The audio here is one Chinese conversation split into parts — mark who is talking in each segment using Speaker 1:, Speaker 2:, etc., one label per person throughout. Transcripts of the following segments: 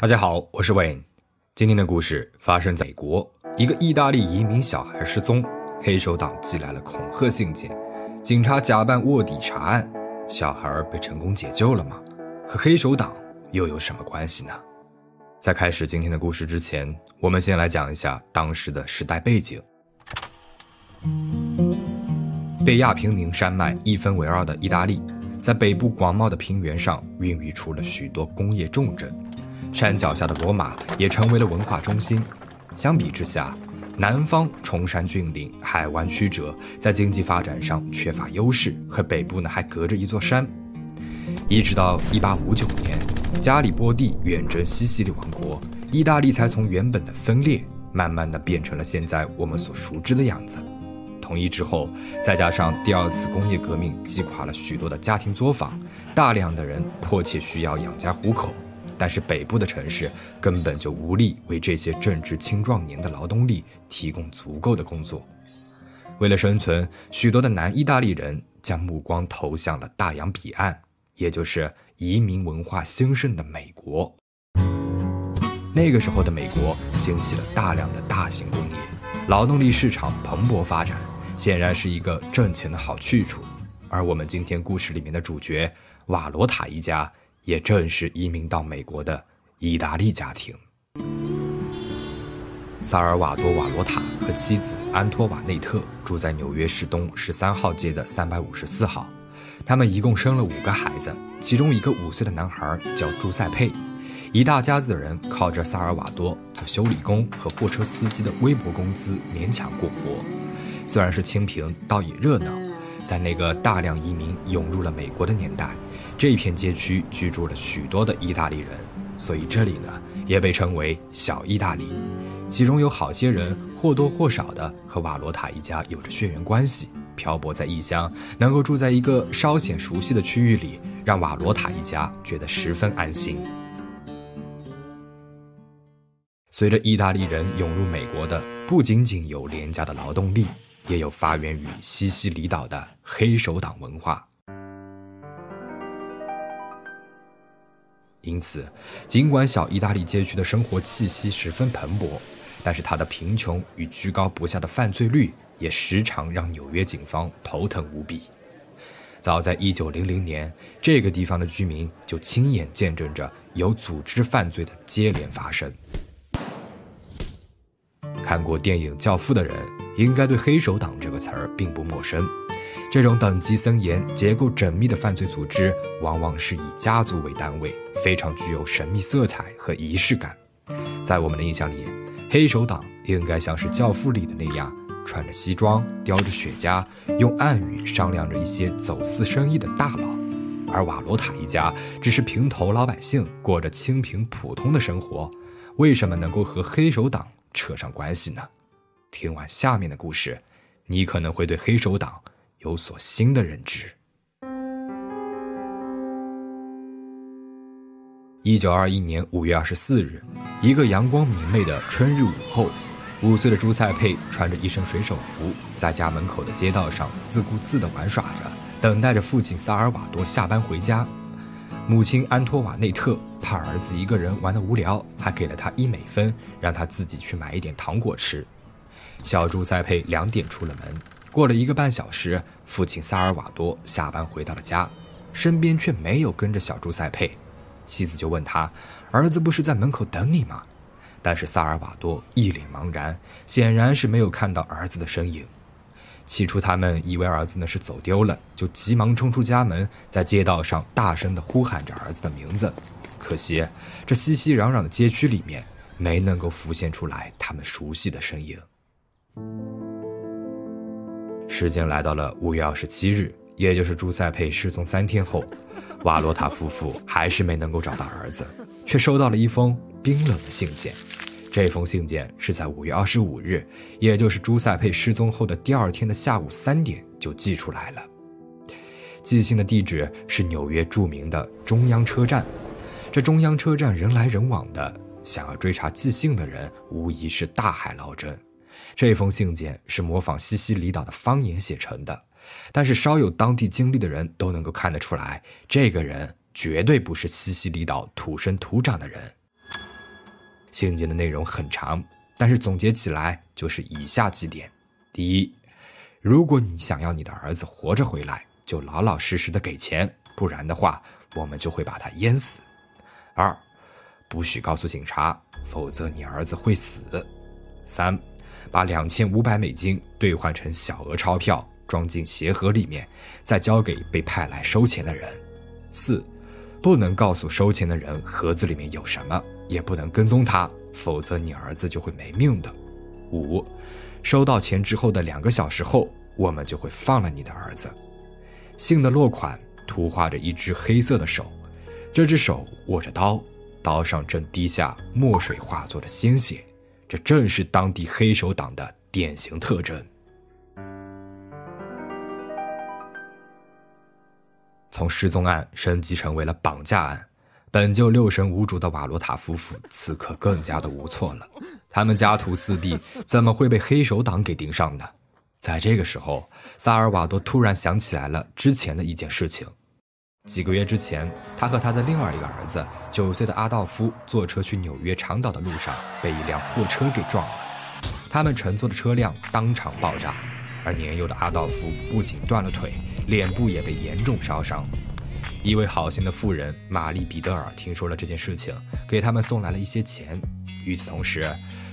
Speaker 1: 大家好，我是 Wayne。今天的故事发生在美国，一个意大利移民小孩失踪，黑手党寄来了恐吓信件，警察假扮卧底查案，小孩被成功解救了吗？和黑手党又有什么关系呢？在开始今天的故事之前，我们先来讲一下当时的时代背景。被亚平宁山脉一分为二的意大利，在北部广袤的平原上孕育出了许多工业重镇。山脚下的罗马也成为了文化中心。相比之下，南方崇山峻岭、海湾曲折，在经济发展上缺乏优势，和北部呢还隔着一座山。一直到1859年，加里波第远征西西里王国，意大利才从原本的分裂，慢慢的变成了现在我们所熟知的样子。统一之后，再加上第二次工业革命击垮了许多的家庭作坊，大量的人迫切需要养家糊口。但是北部的城市根本就无力为这些正值青壮年的劳动力提供足够的工作。为了生存，许多的南意大利人将目光投向了大洋彼岸，也就是移民文化兴盛的美国。那个时候的美国兴起了大量的大型工业，劳动力市场蓬勃发展，显然是一个挣钱的好去处。而我们今天故事里面的主角瓦罗塔一家。也正是移民到美国的意大利家庭，萨尔瓦多·瓦罗塔和妻子安托瓦内特住在纽约市东十三号街的三百五十四号。他们一共生了五个孩子，其中一个五岁的男孩叫朱塞佩。一大家子人靠着萨尔瓦多做修理工和货车司机的微薄工资勉强过活。虽然是清贫，倒也热闹。在那个大量移民涌入了美国的年代。这片街区居住了许多的意大利人，所以这里呢也被称为小意大利。其中有好些人或多或少的和瓦罗塔一家有着血缘关系，漂泊在异乡，能够住在一个稍显熟悉的区域里，让瓦罗塔一家觉得十分安心。随着意大利人涌入美国的，不仅仅有廉价的劳动力，也有发源于西西里岛的黑手党文化。因此，尽管小意大利街区的生活气息十分蓬勃，但是它的贫穷与居高不下的犯罪率也时常让纽约警方头疼无比。早在1900年，这个地方的居民就亲眼见证着有组织犯罪的接连发生。看过电影《教父》的人，应该对“黑手党”这个词儿并不陌生。这种等级森严、结构缜密的犯罪组织，往往是以家族为单位，非常具有神秘色彩和仪式感。在我们的印象里，黑手党应该像是《教父》里的那样，穿着西装、叼着雪茄，用暗语商量着一些走私生意的大佬。而瓦罗塔一家只是平头老百姓，过着清贫普通的生活，为什么能够和黑手党扯上关系呢？听完下面的故事，你可能会对黑手党。有所新的认知。一九二一年五月二十四日，一个阳光明媚的春日午后，五岁的朱塞佩穿着一身水手服，在家门口的街道上自顾自地玩耍着，等待着父亲萨尔瓦多下班回家。母亲安托瓦内特怕儿子一个人玩得无聊，还给了他一美分，让他自己去买一点糖果吃。小朱塞佩两点出了门。过了一个半小时，父亲萨尔瓦多下班回到了家，身边却没有跟着小猪塞佩。妻子就问他：“儿子不是在门口等你吗？”但是萨尔瓦多一脸茫然，显然是没有看到儿子的身影。起初他们以为儿子呢是走丢了，就急忙冲出家门，在街道上大声地呼喊着儿子的名字。可惜这熙熙攘攘的街区里面，没能够浮现出来他们熟悉的身影。时间来到了五月二十七日，也就是朱塞佩失踪三天后，瓦罗塔夫妇还是没能够找到儿子，却收到了一封冰冷的信件。这封信件是在五月二十五日，也就是朱塞佩失踪后的第二天的下午三点就寄出来了。寄信的地址是纽约著名的中央车站。这中央车站人来人往的，想要追查寄信的人，无疑是大海捞针。这封信件是模仿西西里岛的方言写成的，但是稍有当地经历的人都能够看得出来，这个人绝对不是西西里岛土生土长的人。信件的内容很长，但是总结起来就是以下几点：第一，如果你想要你的儿子活着回来，就老老实实的给钱，不然的话，我们就会把他淹死；二，不许告诉警察，否则你儿子会死；三，把两千五百美金兑换成小额钞票，装进鞋盒里面，再交给被派来收钱的人；四。不能告诉收钱的人盒子里面有什么，也不能跟踪他，否则你儿子就会没命的。五，收到钱之后的两个小时后，我们就会放了你的儿子。信的落款图画着一只黑色的手，这只手握着刀，刀上正滴下墨水化作的鲜血，这正是当地黑手党的典型特征。从失踪案升级成为了绑架案，本就六神无主的瓦罗塔夫妇此刻更加的无措了。他们家徒四壁，怎么会被黑手党给盯上呢？在这个时候，萨尔瓦多突然想起来了之前的一件事情。几个月之前，他和他的另外一个儿子九岁的阿道夫坐车去纽约长岛的路上，被一辆货车给撞了，他们乘坐的车辆当场爆炸。而年幼的阿道夫不仅断了腿，脸部也被严重烧伤。一位好心的妇人玛丽·彼得尔听说了这件事情，给他们送来了一些钱。与此同时，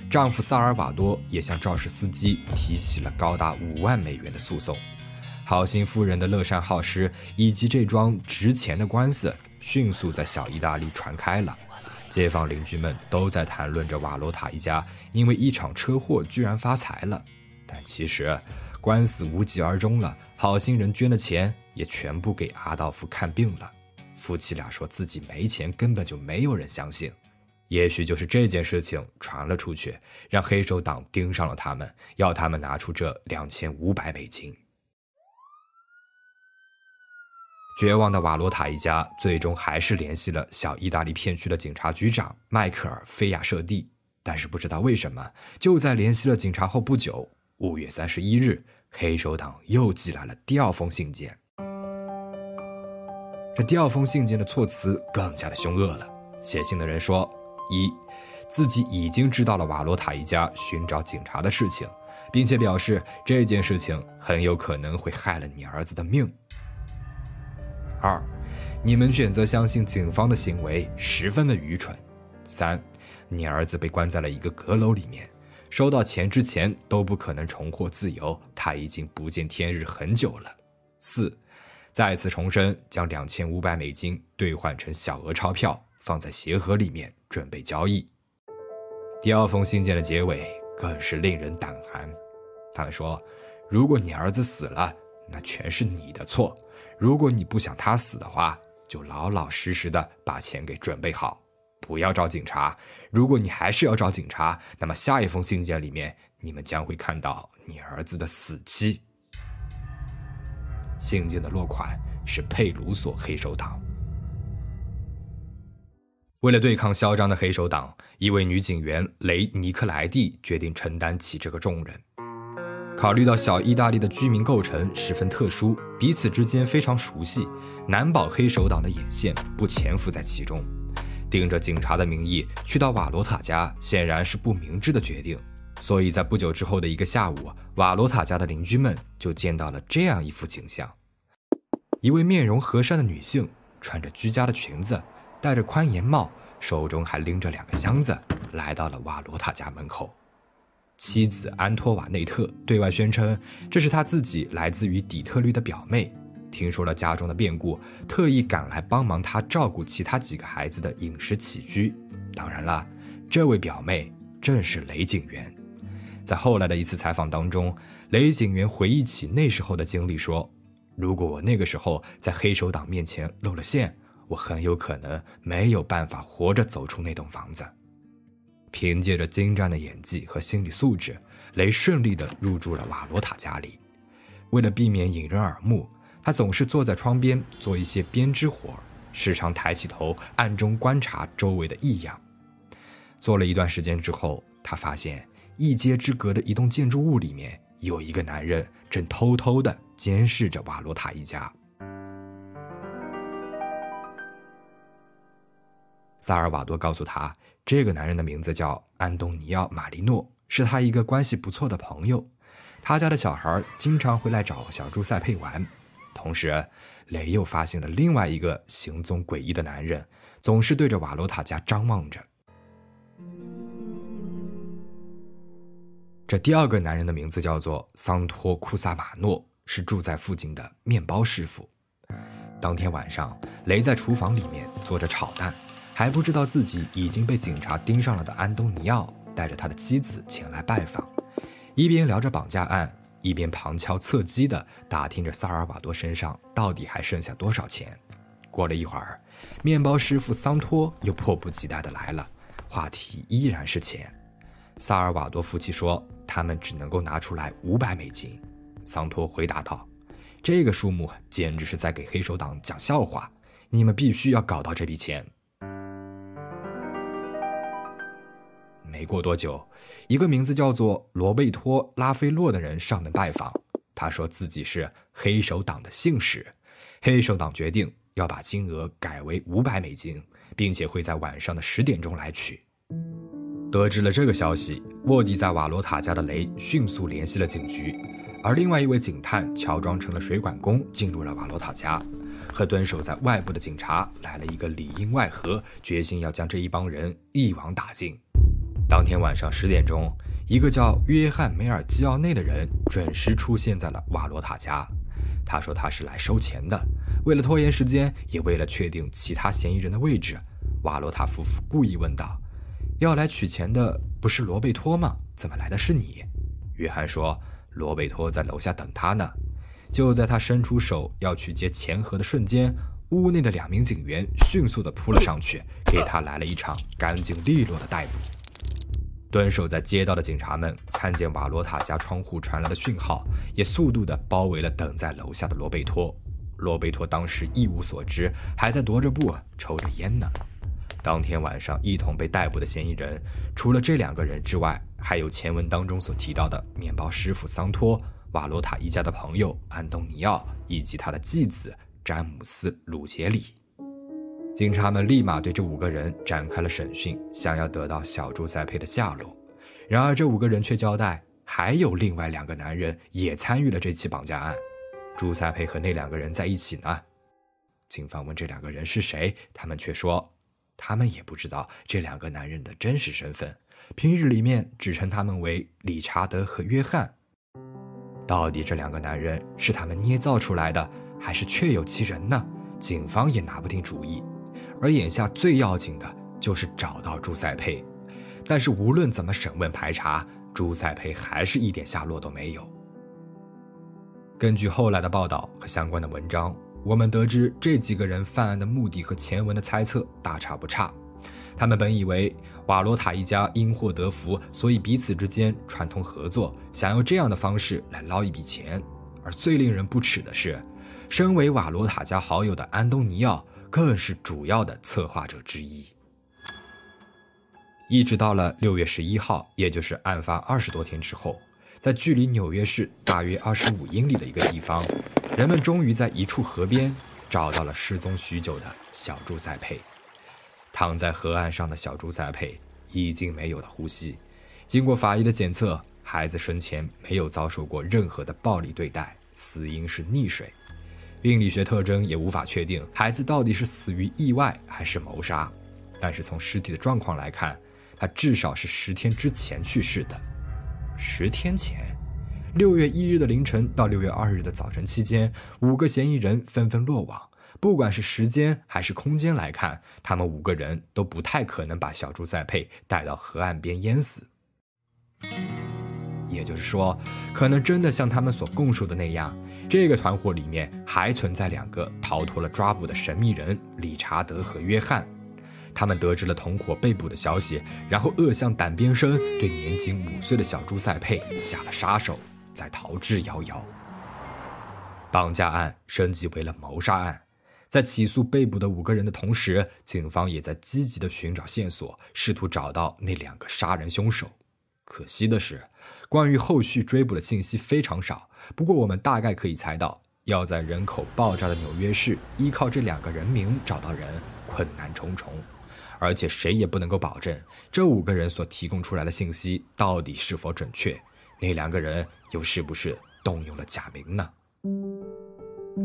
Speaker 1: 丈夫萨尔瓦多也向肇事司机提起了高达五万美元的诉讼。好心妇人的乐善好施以及这桩值钱的官司，迅速在小意大利传开了。街坊邻居们都在谈论着瓦罗塔一家因为一场车祸居然发财了，但其实。官司无疾而终了，好心人捐的钱也全部给阿道夫看病了。夫妻俩说自己没钱，根本就没有人相信。也许就是这件事情传了出去，让黑手党盯上了他们，要他们拿出这两千五百美金。绝望的瓦罗塔一家最终还是联系了小意大利片区的警察局长迈克尔·菲亚舍蒂，但是不知道为什么，就在联系了警察后不久，五月三十一日。黑手党又寄来了第二封信件。这第二封信件的措辞更加的凶恶了。写信的人说：一，自己已经知道了瓦罗塔一家寻找警察的事情，并且表示这件事情很有可能会害了你儿子的命。二，你们选择相信警方的行为十分的愚蠢。三，你儿子被关在了一个阁楼里面。收到钱之前都不可能重获自由，他已经不见天日很久了。四，再次重申，将两千五百美金兑换成小额钞票，放在鞋盒里面准备交易。第二封信件的结尾更是令人胆寒，他们说：“如果你儿子死了，那全是你的错；如果你不想他死的话，就老老实实的把钱给准备好。”不要找警察。如果你还是要找警察，那么下一封信件里面，你们将会看到你儿子的死期。信件的落款是佩鲁索黑手党。为了对抗嚣张的黑手党，一位女警员雷尼克莱蒂决定承担起这个重任。考虑到小意大利的居民构成十分特殊，彼此之间非常熟悉，难保黑手党的眼线不潜伏在其中。顶着警察的名义去到瓦罗塔家，显然是不明智的决定。所以在不久之后的一个下午，瓦罗塔家的邻居们就见到了这样一幅景象：一位面容和善的女性，穿着居家的裙子，戴着宽檐帽，手中还拎着两个箱子，来到了瓦罗塔家门口。妻子安托瓦内特对外宣称，这是他自己来自于底特律的表妹。听说了家中的变故，特意赶来帮忙他照顾其他几个孩子的饮食起居。当然了，这位表妹正是雷警员。在后来的一次采访当中，雷警员回忆起那时候的经历，说：“如果我那个时候在黑手党面前露了馅，我很有可能没有办法活着走出那栋房子。”凭借着精湛的演技和心理素质，雷顺利地入住了瓦罗塔家里。为了避免引人耳目。他总是坐在窗边做一些编织活时常抬起头暗中观察周围的异样。做了一段时间之后，他发现一街之隔的一栋建筑物里面有一个男人正偷偷地监视着瓦罗塔一家。萨尔瓦多告诉他，这个男人的名字叫安东尼奥·马利诺，是他一个关系不错的朋友。他家的小孩经常会来找小朱塞佩玩。同时，雷又发现了另外一个行踪诡异的男人，总是对着瓦罗塔家张望着。这第二个男人的名字叫做桑托库萨马诺，是住在附近的面包师傅。当天晚上，雷在厨房里面做着炒蛋。还不知道自己已经被警察盯上了的安东尼奥，带着他的妻子前来拜访，一边聊着绑架案，一边旁敲侧击地打听着萨尔瓦多身上到底还剩下多少钱。过了一会儿，面包师傅桑托又迫不及待地来了，话题依然是钱。萨尔瓦多夫妻说他们只能够拿出来五百美金。桑托回答道：“这个数目简直是在给黑手党讲笑话，你们必须要搞到这笔钱。”没过多久，一个名字叫做罗贝托·拉菲洛的人上门拜访。他说自己是黑手党的信使，黑手党决定要把金额改为五百美金，并且会在晚上的十点钟来取。得知了这个消息，卧底在瓦罗塔家的雷迅速联系了警局，而另外一位警探乔装成了水管工进入了瓦罗塔家，和蹲守在外部的警察来了一个里应外合，决心要将这一帮人一网打尽。当天晚上十点钟，一个叫约翰·梅尔基奥内的人准时出现在了瓦罗塔家。他说他是来收钱的。为了拖延时间，也为了确定其他嫌疑人的位置，瓦罗塔夫妇故意问道：“要来取钱的不是罗贝托吗？怎么来的是你？”约翰说：“罗贝托在楼下等他呢。”就在他伸出手要去接钱盒的瞬间，屋内的两名警员迅速地扑了上去，给他来了一场干净利落的逮捕。蹲守在街道的警察们看见瓦罗塔家窗户传来的讯号，也速度地包围了等在楼下的罗贝托。罗贝托当时一无所知，还在踱着步抽着烟呢。当天晚上一同被逮捕的嫌疑人，除了这两个人之外，还有前文当中所提到的面包师傅桑托、瓦罗塔一家的朋友安东尼奥以及他的继子詹姆斯·鲁杰里。警察们立马对这五个人展开了审讯，想要得到小朱塞佩的下落。然而，这五个人却交代，还有另外两个男人也参与了这起绑架案。朱塞佩和那两个人在一起呢。警方问这两个人是谁，他们却说，他们也不知道这两个男人的真实身份，平日里面只称他们为理查德和约翰。到底这两个男人是他们捏造出来的，还是确有其人呢？警方也拿不定主意。而眼下最要紧的就是找到朱塞佩，但是无论怎么审问排查，朱塞佩还是一点下落都没有。根据后来的报道和相关的文章，我们得知这几个人犯案的目的和前文的猜测大差不差。他们本以为瓦罗塔一家因祸得福，所以彼此之间串通合作，想用这样的方式来捞一笔钱。而最令人不齿的是，身为瓦罗塔家好友的安东尼奥。更是主要的策划者之一。一直到了六月十一号，也就是案发二十多天之后，在距离纽约市大约二十五英里的一个地方，人们终于在一处河边找到了失踪许久的小朱塞佩。躺在河岸上的小朱塞佩已经没有了呼吸。经过法医的检测，孩子生前没有遭受过任何的暴力对待，死因是溺水。病理学特征也无法确定孩子到底是死于意外还是谋杀，但是从尸体的状况来看，他至少是十天之前去世的。十天前，六月一日的凌晨到六月二日的早晨期间，五个嫌疑人纷纷落网。不管是时间还是空间来看，他们五个人都不太可能把小朱塞佩带到河岸边淹死。也就是说，可能真的像他们所供述的那样。这个团伙里面还存在两个逃脱了抓捕的神秘人理查德和约翰，他们得知了同伙被捕的消息，然后恶向胆边生，对年仅五岁的小朱塞佩下了杀手，再逃之夭夭。绑架案升级为了谋杀案，在起诉被捕的五个人的同时，警方也在积极的寻找线索，试图找到那两个杀人凶手。可惜的是，关于后续追捕的信息非常少。不过，我们大概可以猜到，要在人口爆炸的纽约市依靠这两个人名找到人，困难重重。而且谁也不能够保证这五个人所提供出来的信息到底是否准确。那两个人又是不是动用了假名呢？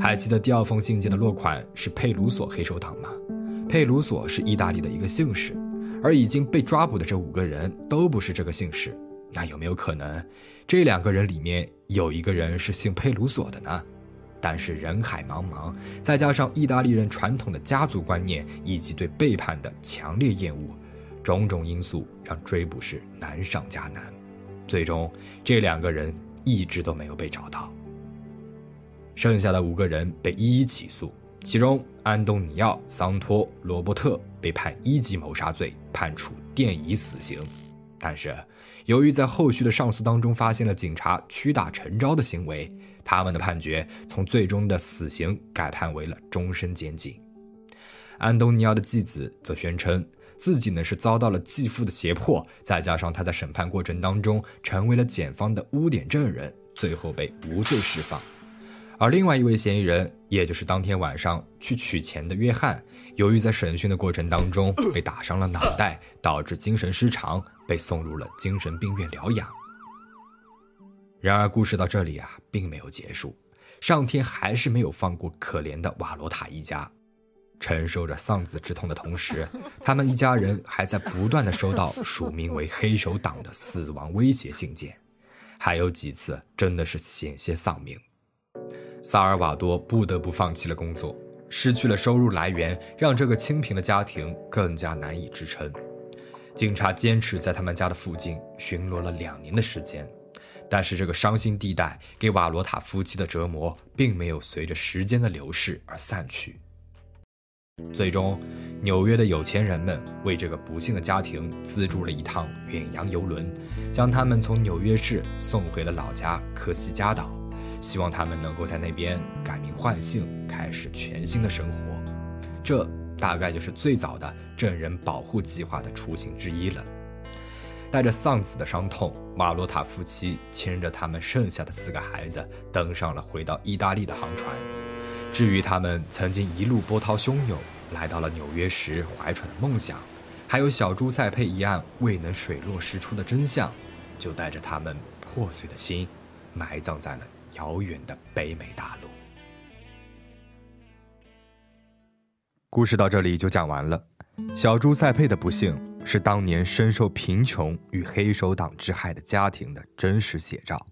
Speaker 1: 还记得第二封信件的落款是佩鲁索黑手党吗？佩鲁索是意大利的一个姓氏，而已经被抓捕的这五个人都不是这个姓氏。那有没有可能，这两个人里面有一个人是姓佩鲁索的呢？但是人海茫茫，再加上意大利人传统的家族观念以及对背叛的强烈厌恶，种种因素让追捕是难上加难。最终，这两个人一直都没有被找到。剩下的五个人被一一起诉，其中安东尼奥·桑托·罗伯特被判一级谋杀罪，判处电椅死刑。但是，由于在后续的上诉当中发现了警察屈打成招的行为，他们的判决从最终的死刑改判为了终身监禁。安东尼奥的继子则宣称自己呢是遭到了继父的胁迫，再加上他在审判过程当中成为了检方的污点证人，最后被无罪释放。而另外一位嫌疑人，也就是当天晚上去取钱的约翰，由于在审讯的过程当中被打伤了脑袋，导致精神失常，被送入了精神病院疗养。然而，故事到这里啊，并没有结束，上天还是没有放过可怜的瓦罗塔一家。承受着丧子之痛的同时，他们一家人还在不断的收到署名为“黑手党”的死亡威胁信件，还有几次真的是险些丧命。萨尔瓦多不得不放弃了工作，失去了收入来源，让这个清贫的家庭更加难以支撑。警察坚持在他们家的附近巡逻了两年的时间，但是这个伤心地带给瓦罗塔夫妻的折磨并没有随着时间的流逝而散去。最终，纽约的有钱人们为这个不幸的家庭资助了一趟远洋游轮，将他们从纽约市送回了老家科西嘉岛。希望他们能够在那边改名换姓，开始全新的生活。这大概就是最早的证人保护计划的雏形之一了。带着丧子的伤痛，马洛塔夫妻牵着他们剩下的四个孩子，登上了回到意大利的航船。至于他们曾经一路波涛汹涌来到了纽约时怀揣的梦想，还有小朱塞佩一案未能水落石出的真相，就带着他们破碎的心，埋葬在了。遥远的北美大陆。故事到这里就讲完了。小猪塞佩的不幸是当年深受贫穷与黑手党之害的家庭的真实写照。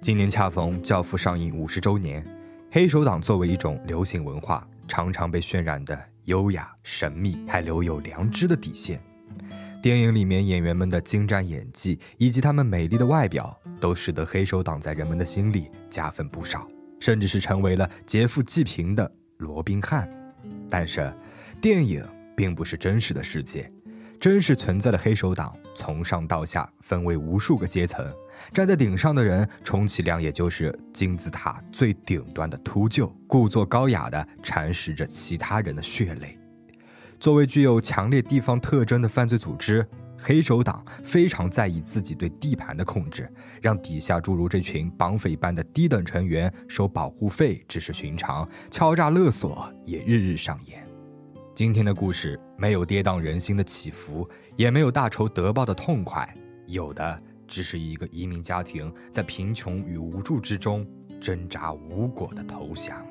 Speaker 1: 今年恰逢《教父》上映五十周年，黑手党作为一种流行文化，常常被渲染的优雅、神秘，还留有良知的底线。电影里面演员们的精湛演技以及他们美丽的外表，都使得黑手党在人们的心里加分不少，甚至是成为了劫富济贫的罗宾汉。但是，电影并不是真实的世界，真实存在的黑手党从上到下分为无数个阶层，站在顶上的人充其量也就是金字塔最顶端的秃鹫，故作高雅地蚕食着其他人的血泪。作为具有强烈地方特征的犯罪组织，黑手党非常在意自己对地盘的控制，让底下诸如这群绑匪般的低等成员收保护费只是寻常，敲诈勒索也日日上演。今天的故事没有跌宕人心的起伏，也没有大仇得报的痛快，有的只是一个移民家庭在贫穷与无助之中挣扎无果的投降。